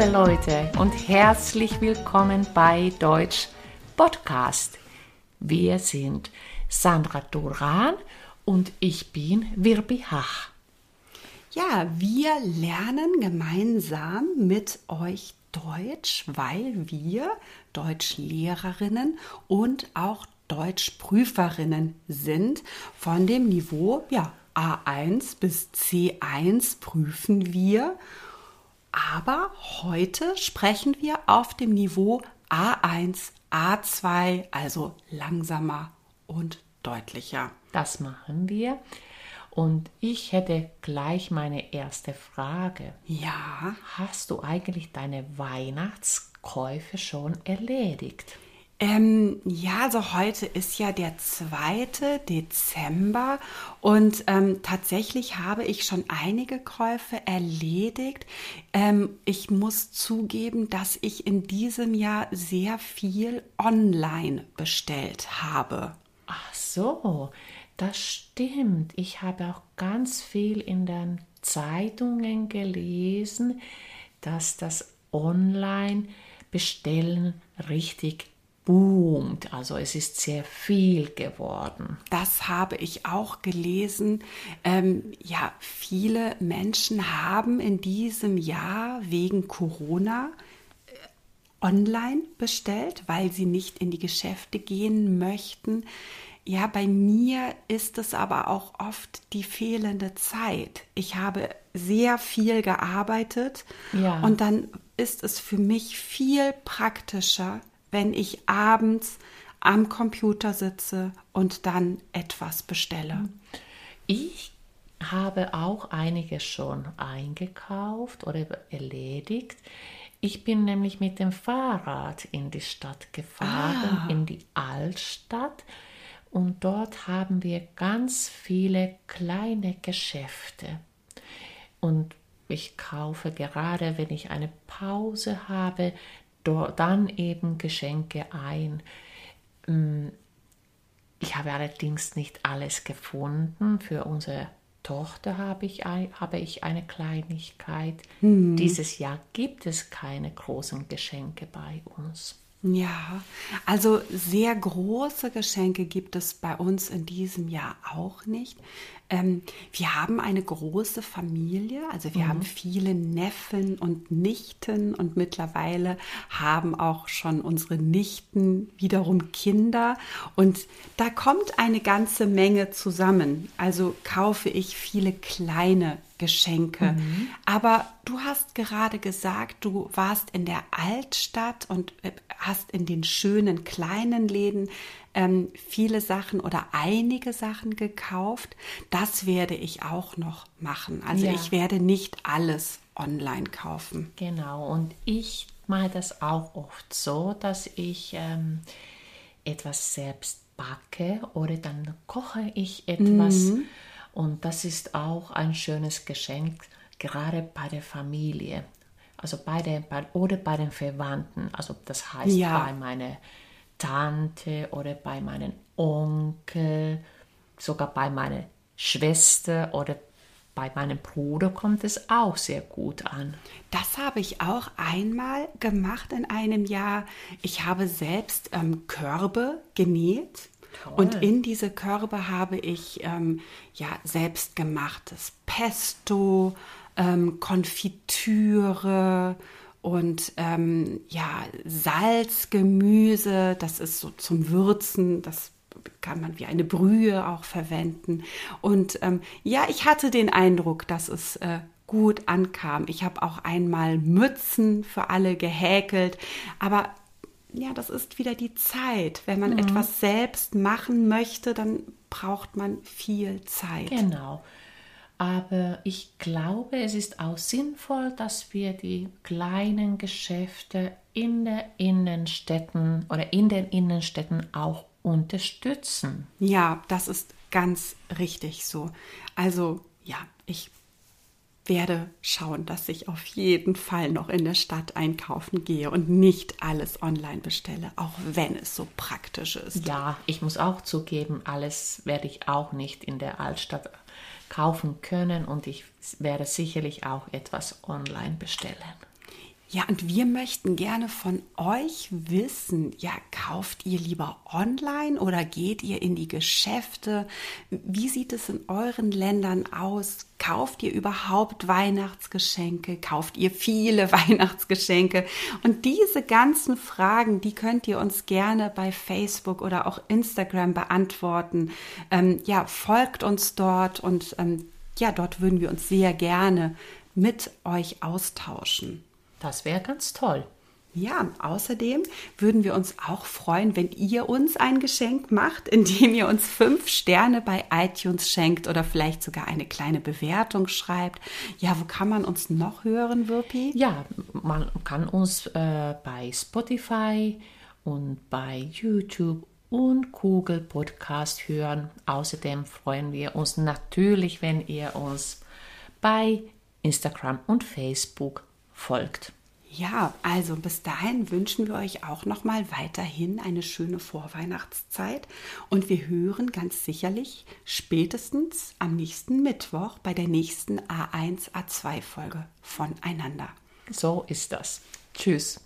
liebe Leute und herzlich willkommen bei Deutsch Podcast. Wir sind Sandra Duran und ich bin Wirbi Hach. Ja, wir lernen gemeinsam mit euch Deutsch, weil wir Deutschlehrerinnen und auch Deutschprüferinnen sind. Von dem Niveau ja, A1 bis C1 prüfen wir. Aber heute sprechen wir auf dem Niveau A1, A2, also langsamer und deutlicher. Das machen wir. Und ich hätte gleich meine erste Frage. Ja. Hast du eigentlich deine Weihnachtskäufe schon erledigt? Ähm, ja, also heute ist ja der 2. Dezember und ähm, tatsächlich habe ich schon einige Käufe erledigt. Ähm, ich muss zugeben, dass ich in diesem Jahr sehr viel online bestellt habe. Ach so, das stimmt. Ich habe auch ganz viel in den Zeitungen gelesen, dass das Online-Bestellen richtig boomt. Also es ist sehr viel geworden. Das habe ich auch gelesen. Ähm, ja, viele Menschen haben in diesem Jahr wegen Corona äh, online bestellt, weil sie nicht in die Geschäfte gehen möchten. Ja, bei mir ist es aber auch oft die fehlende Zeit. Ich habe sehr viel gearbeitet ja. und dann ist es für mich viel praktischer, wenn ich abends am Computer sitze und dann etwas bestelle. Ich habe auch einige schon eingekauft oder erledigt. Ich bin nämlich mit dem Fahrrad in die Stadt gefahren, ah. in die Altstadt und dort haben wir ganz viele kleine Geschäfte. Und ich kaufe gerade, wenn ich eine Pause habe, dann eben Geschenke ein. Mm, ich habe allerdings nicht alles gefunden. Für unsere Tochter habe ich, habe ich eine Kleinigkeit. Hm. Dieses Jahr gibt es keine großen Geschenke bei uns. Ja, also sehr große Geschenke gibt es bei uns in diesem Jahr auch nicht. Ähm, wir haben eine große Familie, also wir mhm. haben viele Neffen und Nichten und mittlerweile haben auch schon unsere Nichten wiederum Kinder und da kommt eine ganze Menge zusammen. Also kaufe ich viele kleine Geschenke. Mhm. Aber du hast gerade gesagt, du warst in der Altstadt und äh, hast in den schönen kleinen Läden ähm, viele Sachen oder einige Sachen gekauft. Das werde ich auch noch machen. Also ja. ich werde nicht alles online kaufen. Genau. Und ich mache das auch oft so, dass ich ähm, etwas selbst backe oder dann koche ich etwas. Mhm und das ist auch ein schönes Geschenk, gerade bei der Familie. Also bei den, bei, oder bei den Verwandten. Also das heißt ja. bei meiner Tante oder bei meinem Onkel, sogar bei meiner Schwester oder bei meinem Bruder kommt es auch sehr gut an. Das habe ich auch einmal gemacht in einem Jahr. Ich habe selbst ähm, Körbe genäht Toll. Und in diese Körbe habe ich ähm, ja selbstgemachtes Pesto, ähm, Konfitüre und ähm, ja Salz, Gemüse. Das ist so zum Würzen. Das kann man wie eine Brühe auch verwenden. Und ähm, ja, ich hatte den Eindruck, dass es äh, gut ankam. Ich habe auch einmal Mützen für alle gehäkelt, aber ja, das ist wieder die Zeit. Wenn man mhm. etwas selbst machen möchte, dann braucht man viel Zeit. Genau. Aber ich glaube, es ist auch sinnvoll, dass wir die kleinen Geschäfte in den Innenstädten oder in den Innenstädten auch unterstützen. Ja, das ist ganz richtig so. Also ja, ich werde schauen, dass ich auf jeden Fall noch in der Stadt einkaufen gehe und nicht alles online bestelle, auch wenn es so praktisch ist. Ja, ich muss auch zugeben, alles werde ich auch nicht in der Altstadt kaufen können und ich werde sicherlich auch etwas online bestellen. Ja, und wir möchten gerne von euch wissen, ja, kauft ihr lieber online oder geht ihr in die Geschäfte? Wie sieht es in euren Ländern aus? Kauft ihr überhaupt Weihnachtsgeschenke? Kauft ihr viele Weihnachtsgeschenke? Und diese ganzen Fragen, die könnt ihr uns gerne bei Facebook oder auch Instagram beantworten. Ähm, ja, folgt uns dort und ähm, ja, dort würden wir uns sehr gerne mit euch austauschen. Das wäre ganz toll. Ja, außerdem würden wir uns auch freuen, wenn ihr uns ein Geschenk macht, indem ihr uns fünf Sterne bei iTunes schenkt oder vielleicht sogar eine kleine Bewertung schreibt. Ja, wo kann man uns noch hören, Wirpi? Ja, man kann uns äh, bei Spotify und bei YouTube und Google Podcast hören. Außerdem freuen wir uns natürlich, wenn ihr uns bei Instagram und Facebook folgt. Ja, also bis dahin wünschen wir euch auch noch mal weiterhin eine schöne Vorweihnachtszeit und wir hören ganz sicherlich spätestens am nächsten Mittwoch bei der nächsten A1 A2 Folge voneinander. So ist das. Tschüss.